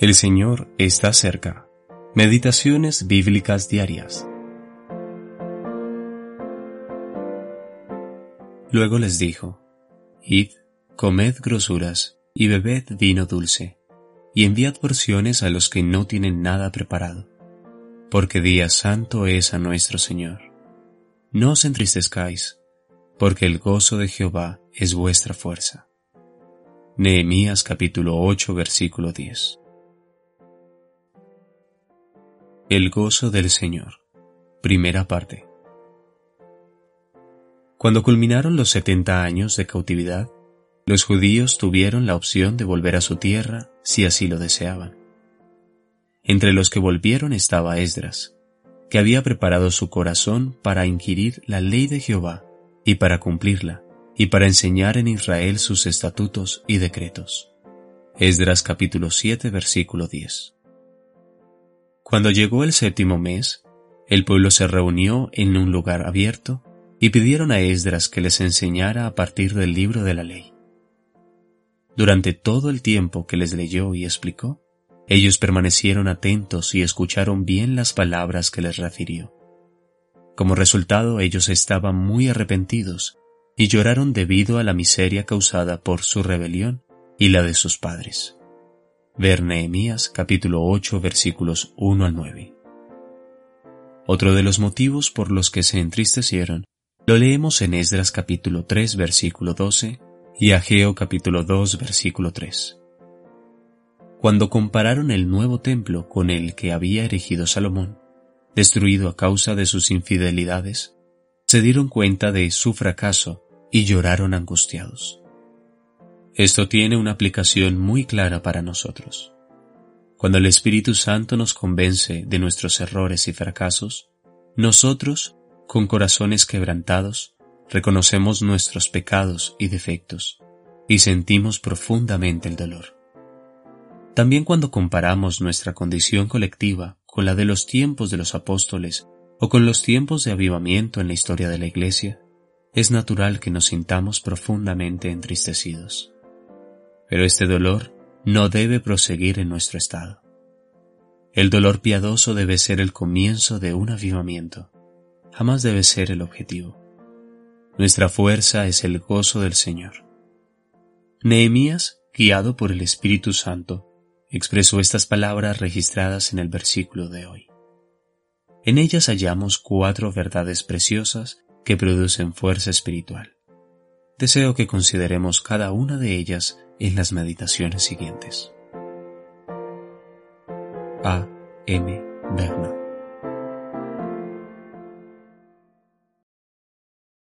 El Señor está cerca. Meditaciones bíblicas diarias. Luego les dijo, Id, comed grosuras y bebed vino dulce, y enviad porciones a los que no tienen nada preparado, porque día santo es a nuestro Señor. No os entristezcáis, porque el gozo de Jehová es vuestra fuerza. Nehemías capítulo 8 versículo 10 El gozo del Señor. Primera parte. Cuando culminaron los setenta años de cautividad, los judíos tuvieron la opción de volver a su tierra si así lo deseaban. Entre los que volvieron estaba Esdras, que había preparado su corazón para inquirir la ley de Jehová y para cumplirla, y para enseñar en Israel sus estatutos y decretos. Esdras capítulo 7 versículo 10. Cuando llegó el séptimo mes, el pueblo se reunió en un lugar abierto y pidieron a Esdras que les enseñara a partir del libro de la ley. Durante todo el tiempo que les leyó y explicó, ellos permanecieron atentos y escucharon bien las palabras que les refirió. Como resultado, ellos estaban muy arrepentidos y lloraron debido a la miseria causada por su rebelión y la de sus padres. Ver Nehemías capítulo 8 versículos 1 al 9. Otro de los motivos por los que se entristecieron lo leemos en Esdras capítulo 3 versículo 12 y Ageo capítulo 2 versículo 3. Cuando compararon el nuevo templo con el que había erigido Salomón, destruido a causa de sus infidelidades, se dieron cuenta de su fracaso y lloraron angustiados. Esto tiene una aplicación muy clara para nosotros. Cuando el Espíritu Santo nos convence de nuestros errores y fracasos, nosotros, con corazones quebrantados, reconocemos nuestros pecados y defectos y sentimos profundamente el dolor. También cuando comparamos nuestra condición colectiva con la de los tiempos de los apóstoles o con los tiempos de avivamiento en la historia de la Iglesia, es natural que nos sintamos profundamente entristecidos pero este dolor no debe proseguir en nuestro estado. El dolor piadoso debe ser el comienzo de un avivamiento, jamás debe ser el objetivo. Nuestra fuerza es el gozo del Señor. Nehemías, guiado por el Espíritu Santo, expresó estas palabras registradas en el versículo de hoy. En ellas hallamos cuatro verdades preciosas que producen fuerza espiritual. Deseo que consideremos cada una de ellas en las meditaciones siguientes. A. M. Bernard